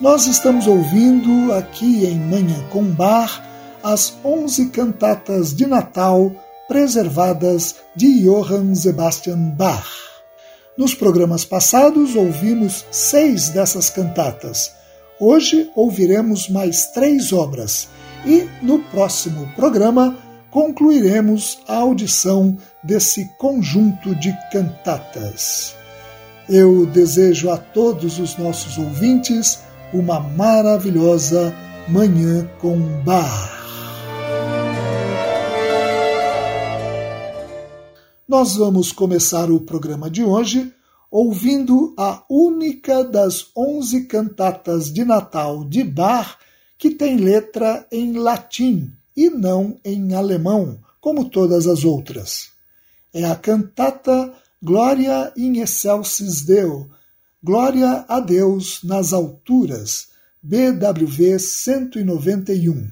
Nós estamos ouvindo aqui em Manhã com Bar as onze cantatas de Natal preservadas de Johann Sebastian Bach. Nos programas passados ouvimos seis dessas cantatas. Hoje ouviremos mais três obras e no próximo programa concluiremos a audição desse conjunto de cantatas. Eu desejo a todos os nossos ouvintes uma maravilhosa Manhã com Bar. Nós vamos começar o programa de hoje ouvindo a única das onze cantatas de Natal de Bach que tem letra em latim e não em alemão, como todas as outras. É a cantata Gloria in excelsis Deo, Glória a Deus nas alturas, BWV 191.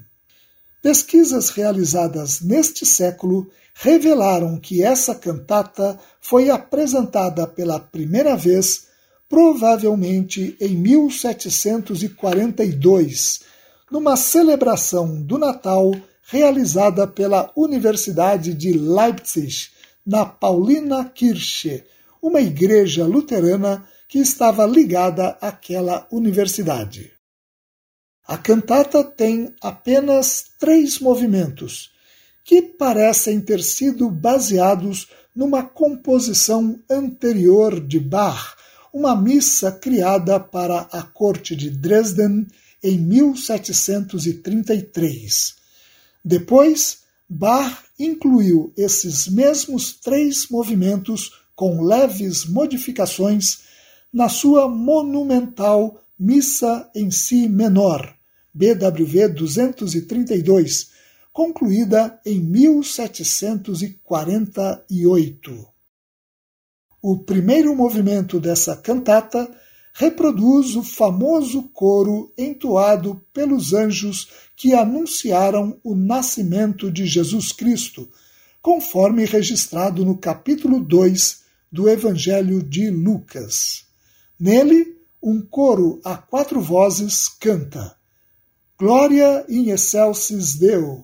Pesquisas realizadas neste século revelaram que essa cantata foi apresentada pela primeira vez, provavelmente em 1742, numa celebração do Natal realizada pela Universidade de Leipzig, na Paulina Kirche, uma igreja luterana que estava ligada àquela universidade. A cantata tem apenas três movimentos, que parecem ter sido baseados numa composição anterior de Bach, uma missa criada para a corte de Dresden em 1733. Depois, Bach incluiu esses mesmos três movimentos com leves modificações na sua monumental Missa em Si Menor, BWV 232, concluída em 1748. O primeiro movimento dessa cantata reproduz o famoso coro entoado pelos anjos que anunciaram o nascimento de Jesus Cristo, conforme registrado no capítulo 2 do Evangelho de Lucas. Nele, um coro a quatro vozes canta Gloria in excelsis Deo,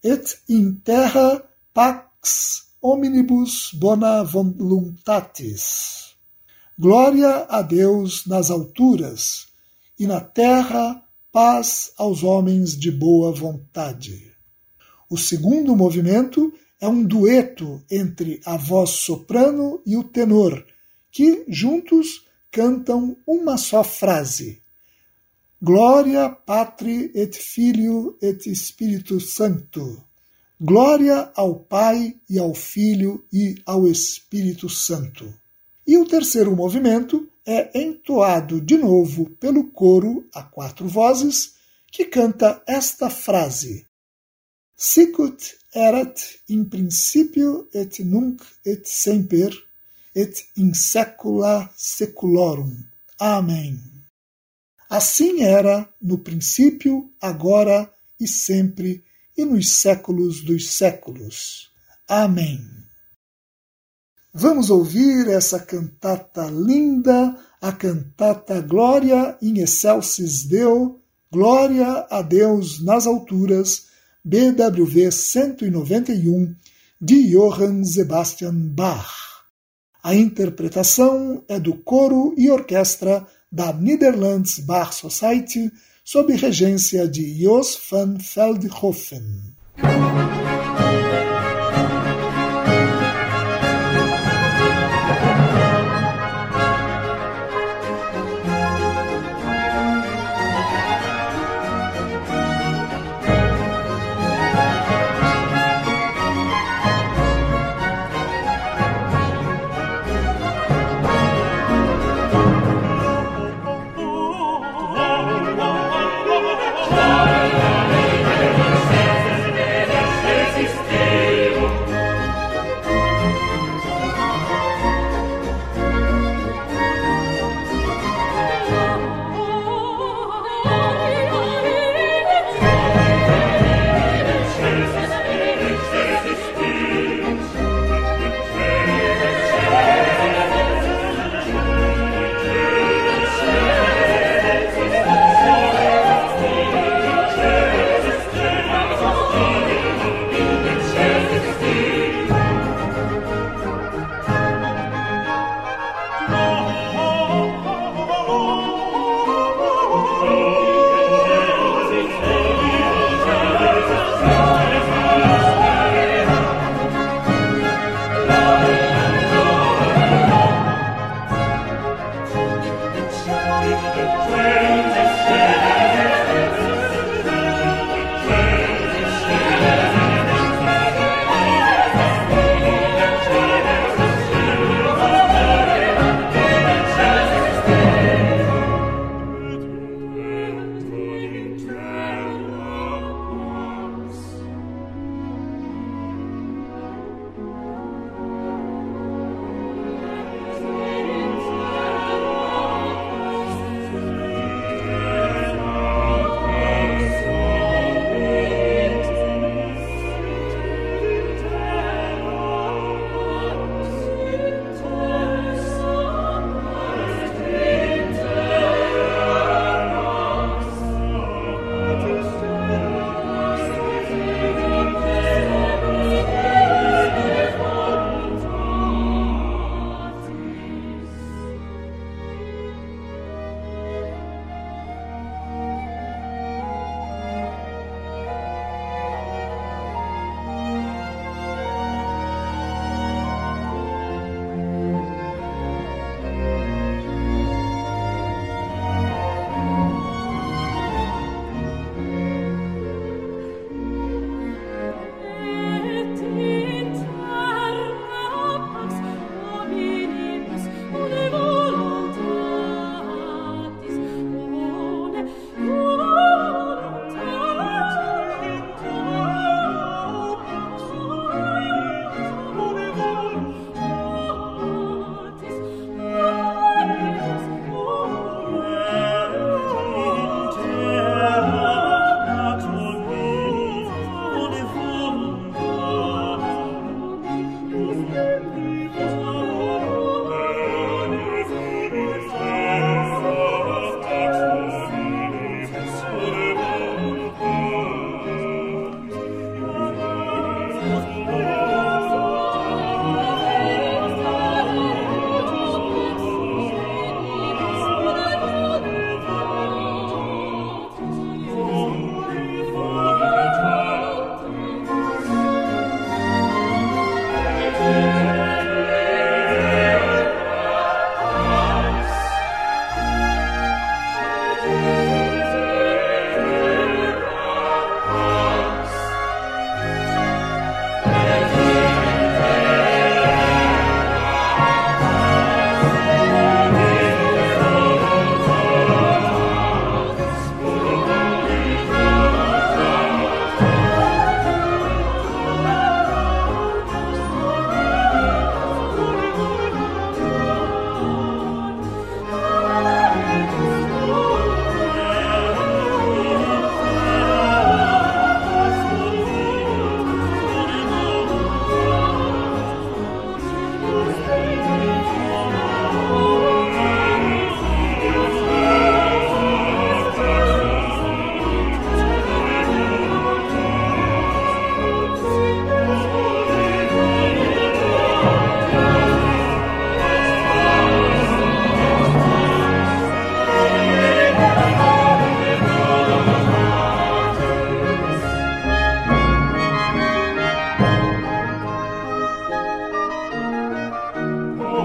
et in terra pax omnibus bona voluntatis. Glória a Deus nas alturas, e na terra paz aos homens de boa vontade. O segundo movimento é um dueto entre a voz soprano e o tenor, que juntos cantam uma só frase: Glória Patri et Filho et Espírito Santo. Glória ao Pai e ao Filho e ao Espírito Santo. E o terceiro movimento é entoado de novo pelo coro a quatro vozes, que canta esta frase: Sicut erat in principio et nunc et semper et in saecula saeculorum. Amém. Assim era no princípio, agora e sempre e nos séculos dos séculos. Amém. Vamos ouvir essa cantata linda, a cantata Glória in excelsis Deo, Glória a Deus nas alturas, BWV 191, de Johann Sebastian Bach. A interpretação é do coro e orquestra da Netherlands Bar Society, sob regência de Jos van Veldhoven.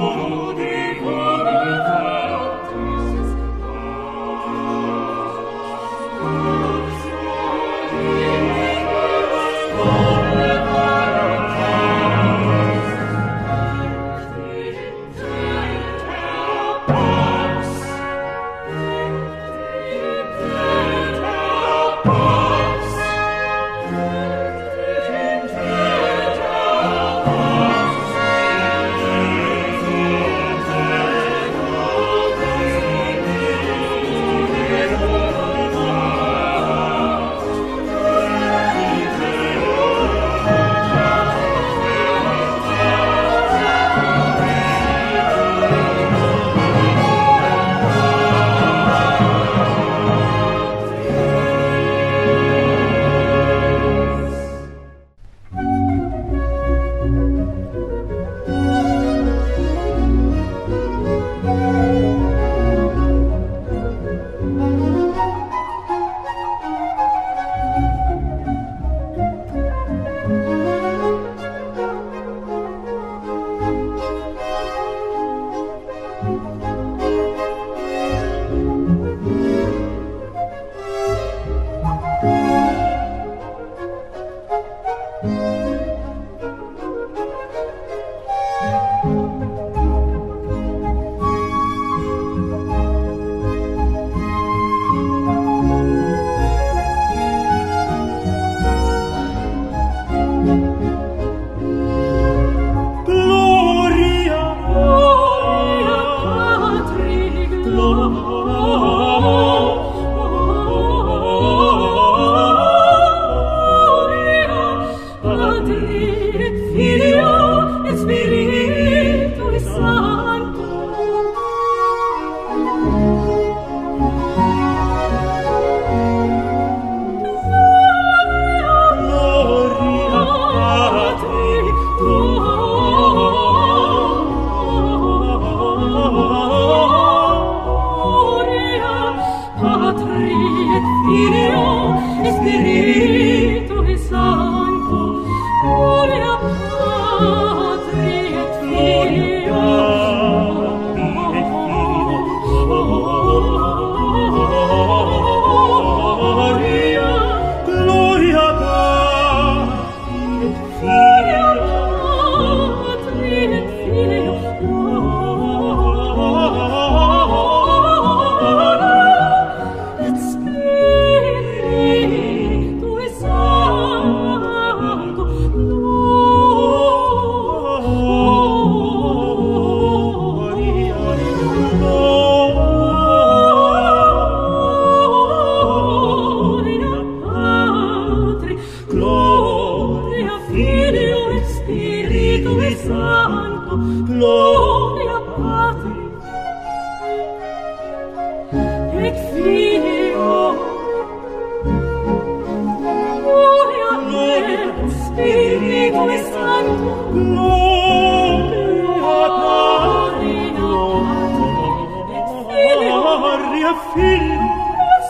Oh.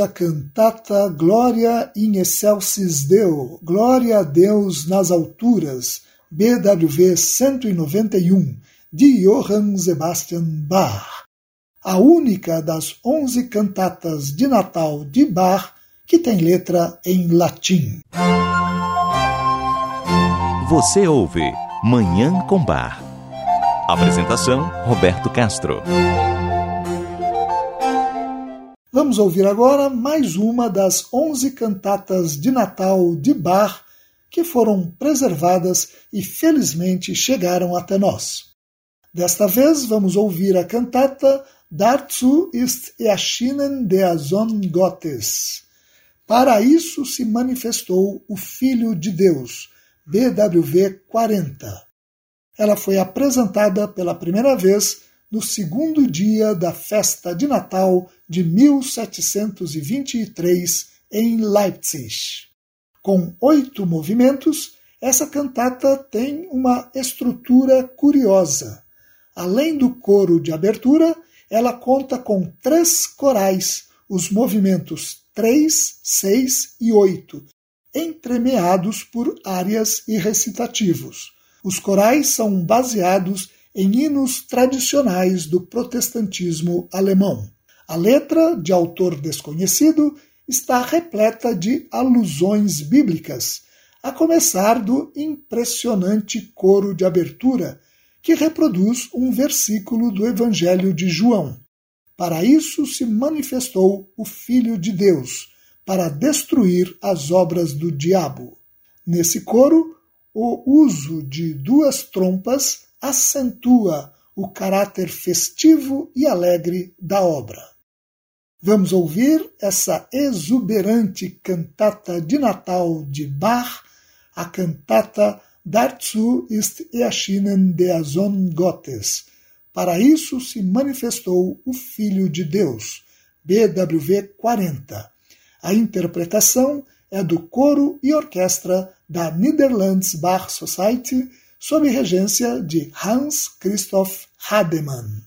a cantata Glória in excelsis Deo, Glória a Deus nas alturas, BWV 191, de Johann Sebastian Bach, a única das onze cantatas de Natal de Bach que tem letra em latim. Você ouve Manhã com Bar. Apresentação Roberto Castro. Vamos ouvir agora mais uma das onze cantatas de Natal de Bach que foram preservadas e felizmente chegaram até nós. Desta vez vamos ouvir a cantata Dazu ist erschienen der Sohn Gottes. Para isso se manifestou o Filho de Deus, BWV 40. Ela foi apresentada pela primeira vez no segundo dia da festa de Natal de 1723 em Leipzig. Com oito movimentos, essa cantata tem uma estrutura curiosa. Além do coro de abertura, ela conta com três corais, os movimentos 3, 6 e 8, entremeados por áreas e recitativos. Os corais são baseados em hinos tradicionais do protestantismo alemão. A letra, de autor desconhecido, está repleta de alusões bíblicas, a começar do impressionante coro de abertura, que reproduz um versículo do Evangelho de João. Para isso se manifestou o Filho de Deus, para destruir as obras do diabo. Nesse coro, o uso de duas trompas acentua o caráter festivo e alegre da obra. Vamos ouvir essa exuberante cantata de Natal de Bach, a cantata Dazu ist erschienen der Sohn Gottes. Para isso se manifestou o Filho de Deus, BWV 40. A interpretação é do coro e orquestra da Netherlands Bach Society sob regência de Hans Christoph Hademann.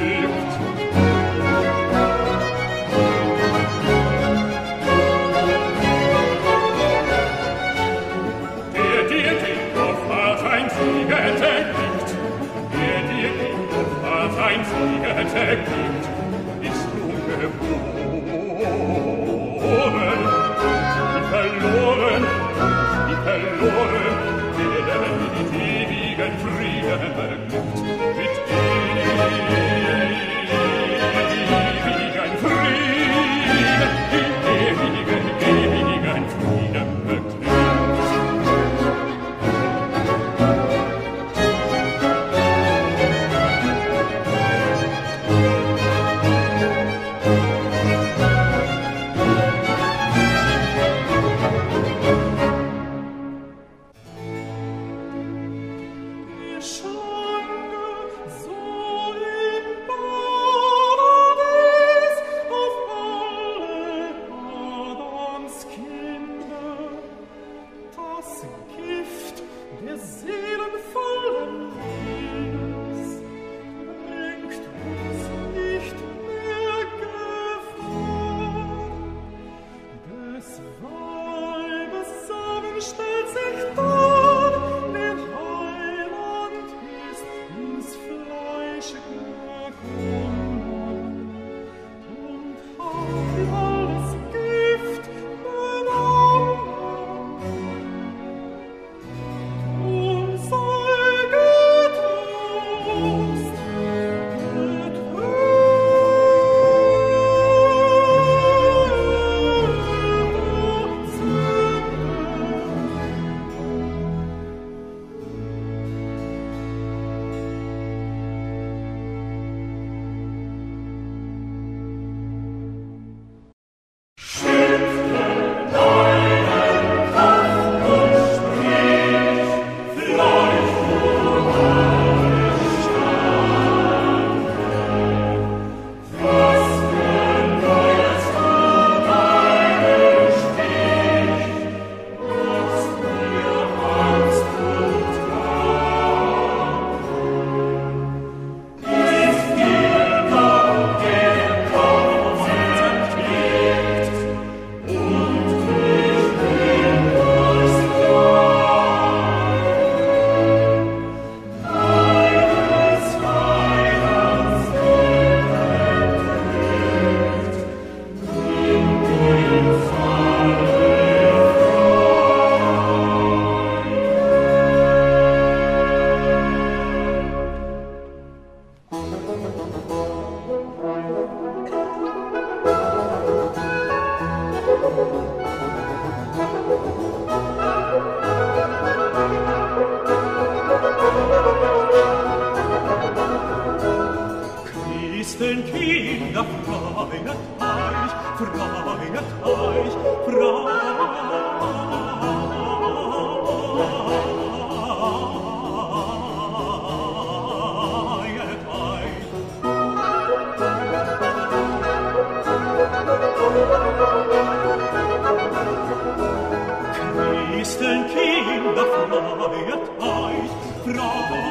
Spiel besten Kinder froh wird euch froh.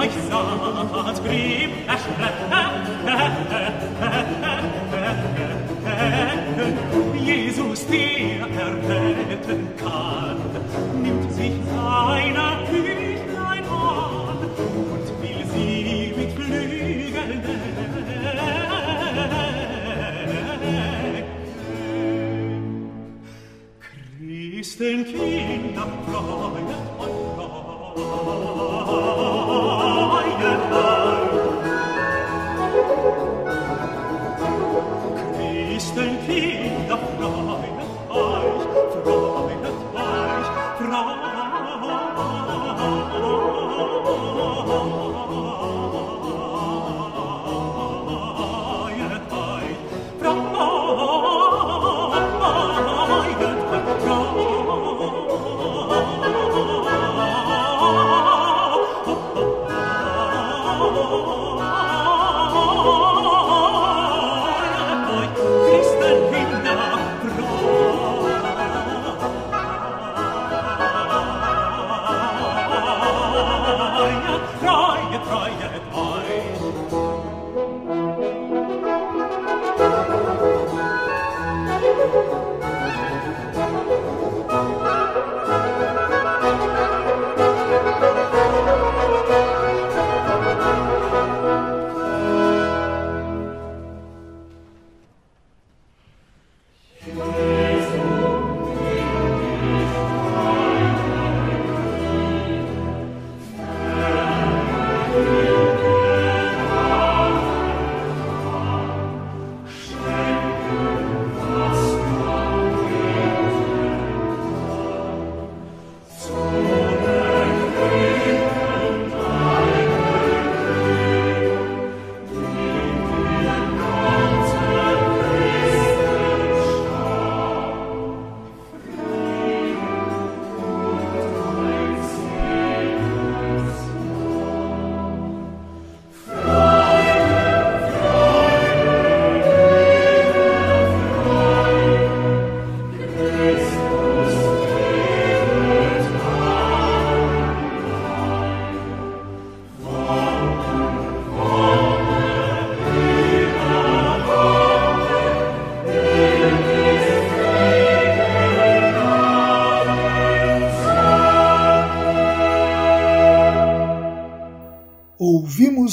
euch saht, blieb erschrecken. Jesus, der erretten kann, nimmt sich seiner Küchlein an und will sie mit Flügeln Christenkinder, Freude,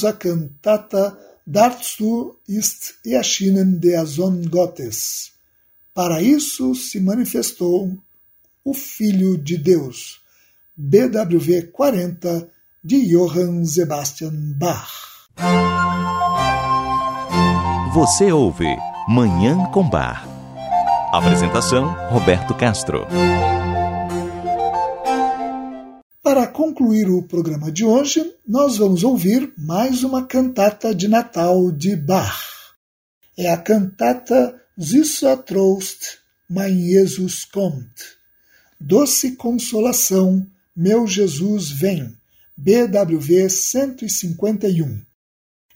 a cantata Dazu ist erschienen der Sohn Gottes. Para isso se manifestou o Filho de Deus, BWV 40, de Johann Sebastian Bach. Você ouve Manhã com Bar. Apresentação: Roberto Castro. Para concluir o programa de hoje, nós vamos ouvir mais uma cantata de Natal de Bach. É a cantata Süßer Trost, mein Jesus kommt, Doce Consolação, Meu Jesus Vem, BWV 151.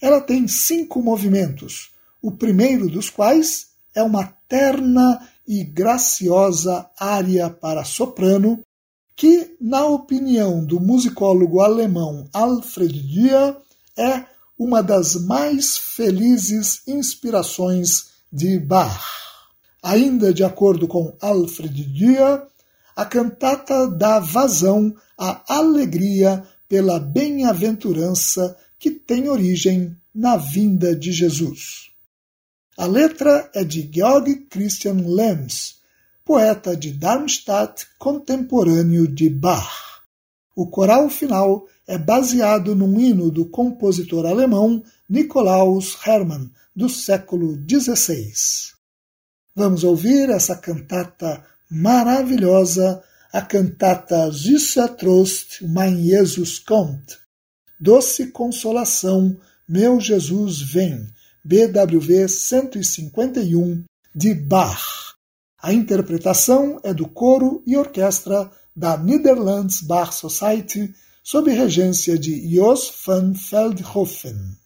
Ela tem cinco movimentos, o primeiro dos quais é uma terna e graciosa área para soprano, que, na opinião do musicólogo alemão Alfred Dia, é uma das mais felizes inspirações de Bach. Ainda de acordo com Alfred Dia, a cantata dá vazão à alegria pela bem-aventurança que tem origem na vinda de Jesus. A letra é de Georg Christian Lenz, poeta de Darmstadt contemporâneo de Bach. O coral final é baseado num hino do compositor alemão Nikolaus Hermann, do século XVI. Vamos ouvir essa cantata maravilhosa, a cantata Süßer Trost, mein Jesus kommt. Doce Consolação, meu Jesus vem, BWV 151, de Bach. A interpretação é do coro e orquestra da Netherlands Bach Society, sob regência de Jos van Veldhoven.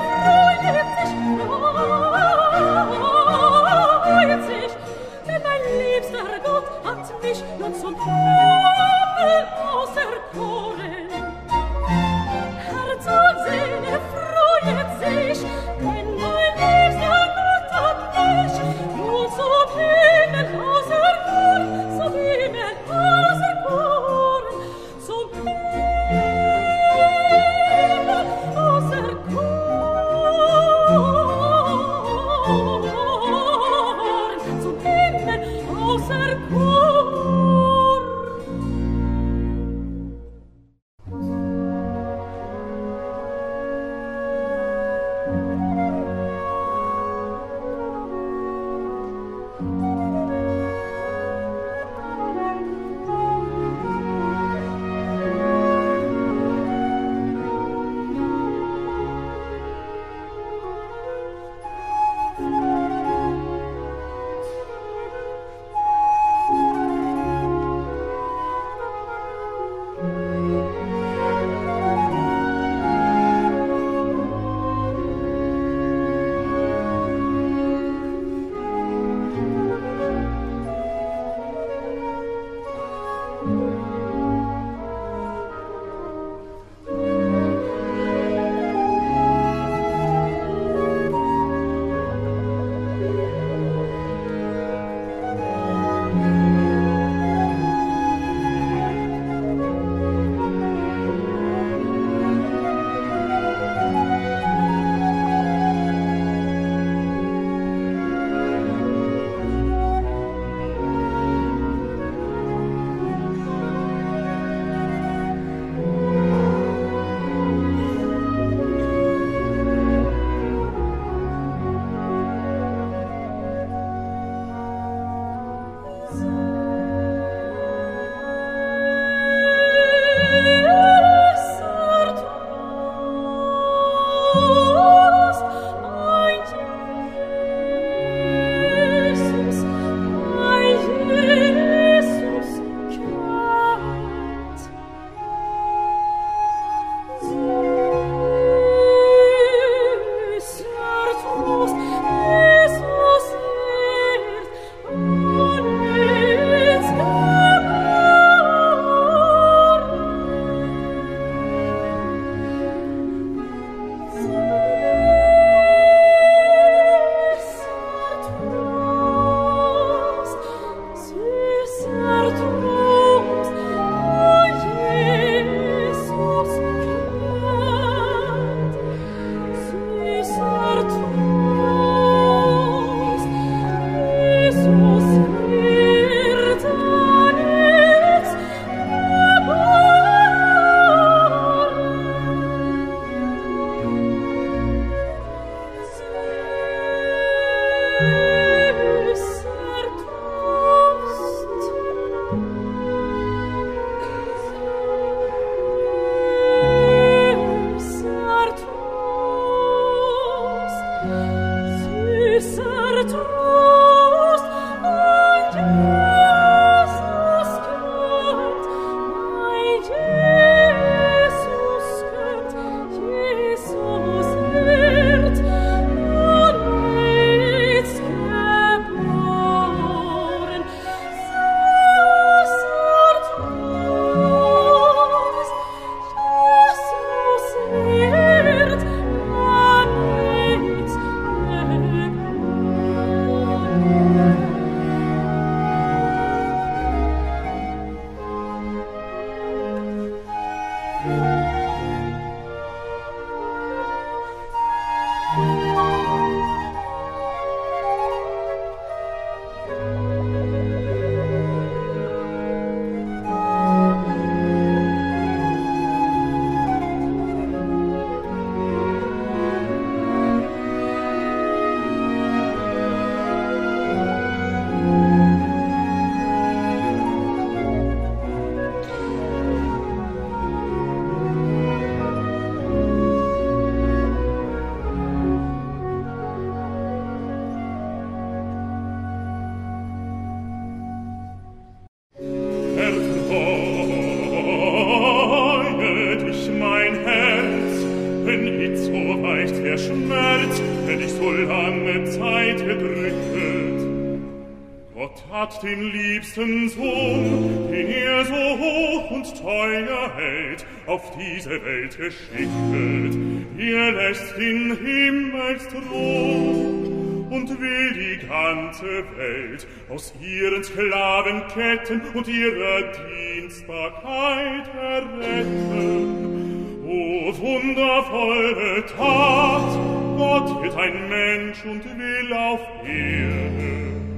Bye. geschächtet, ihr lässt den Himmelsthron und will die ganze Welt aus ihren Sklavenketten und ihrer Dienstbarkeit erretten. O wundervolle Tat, Gott wird ein Mensch und will auf Erden.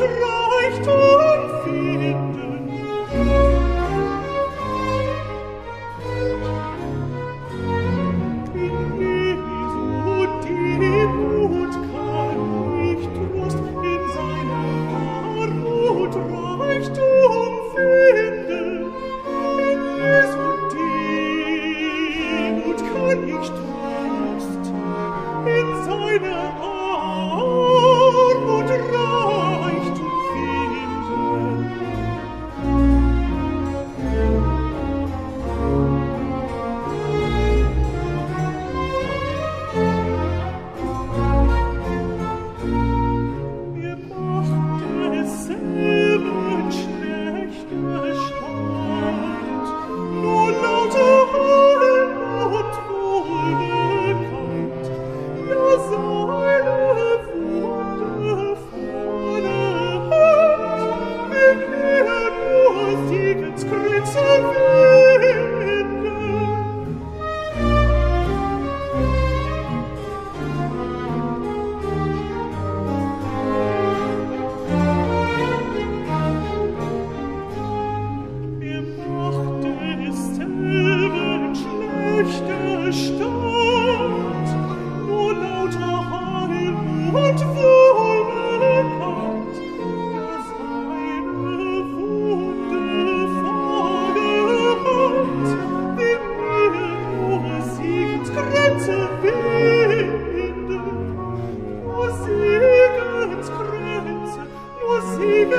to.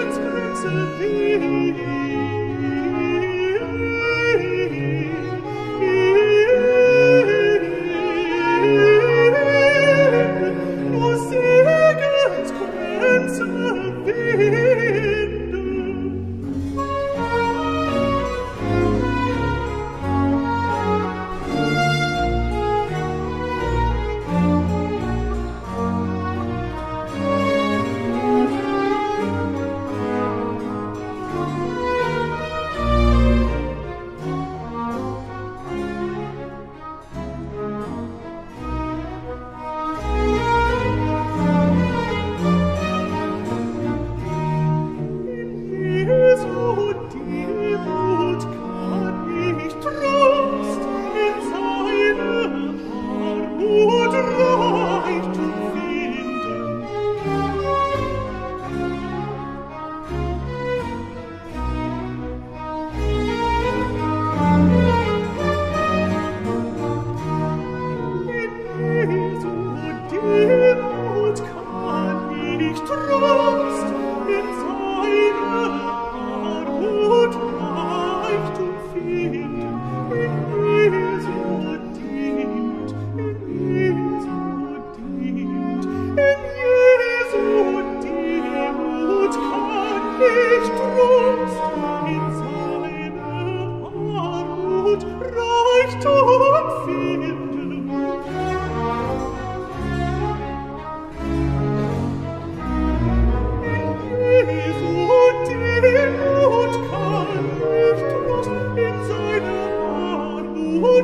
It's grace and.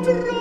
to me.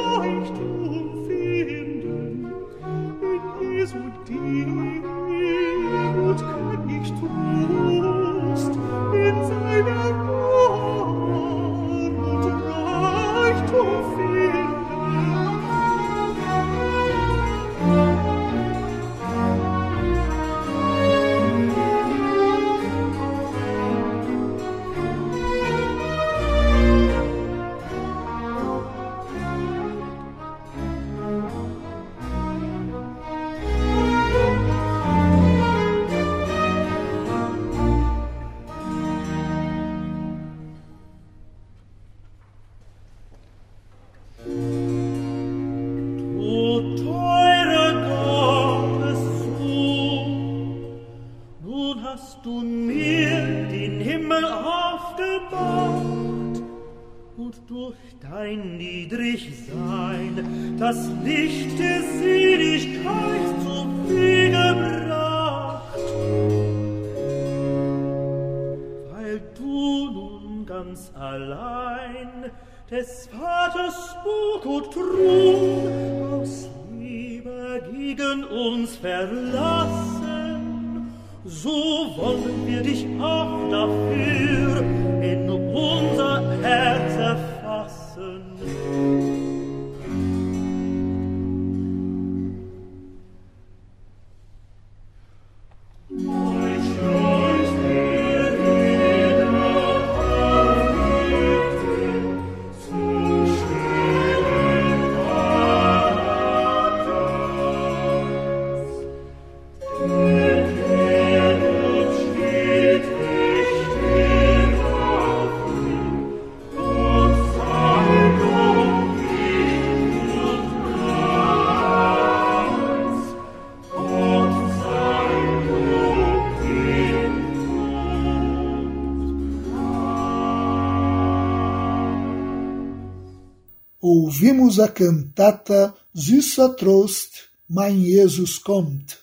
Ouvimos a cantata Süßer Trost, Mein Jesus kommt.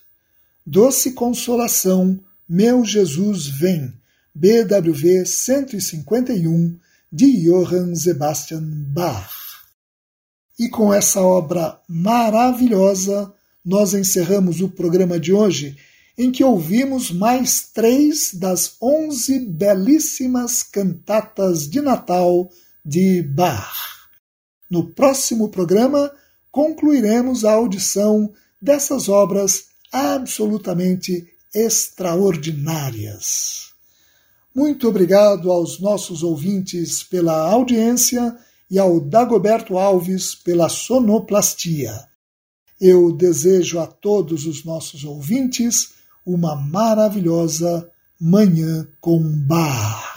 Doce Consolação, Meu Jesus vem, BWV 151, de Johann Sebastian Bach. E com essa obra maravilhosa, nós encerramos o programa de hoje, em que ouvimos mais três das onze belíssimas cantatas de Natal de Bach. No próximo programa, concluiremos a audição dessas obras absolutamente extraordinárias. Muito obrigado aos nossos ouvintes pela audiência e ao Dagoberto Alves pela sonoplastia. Eu desejo a todos os nossos ouvintes uma maravilhosa Manhã com Bar.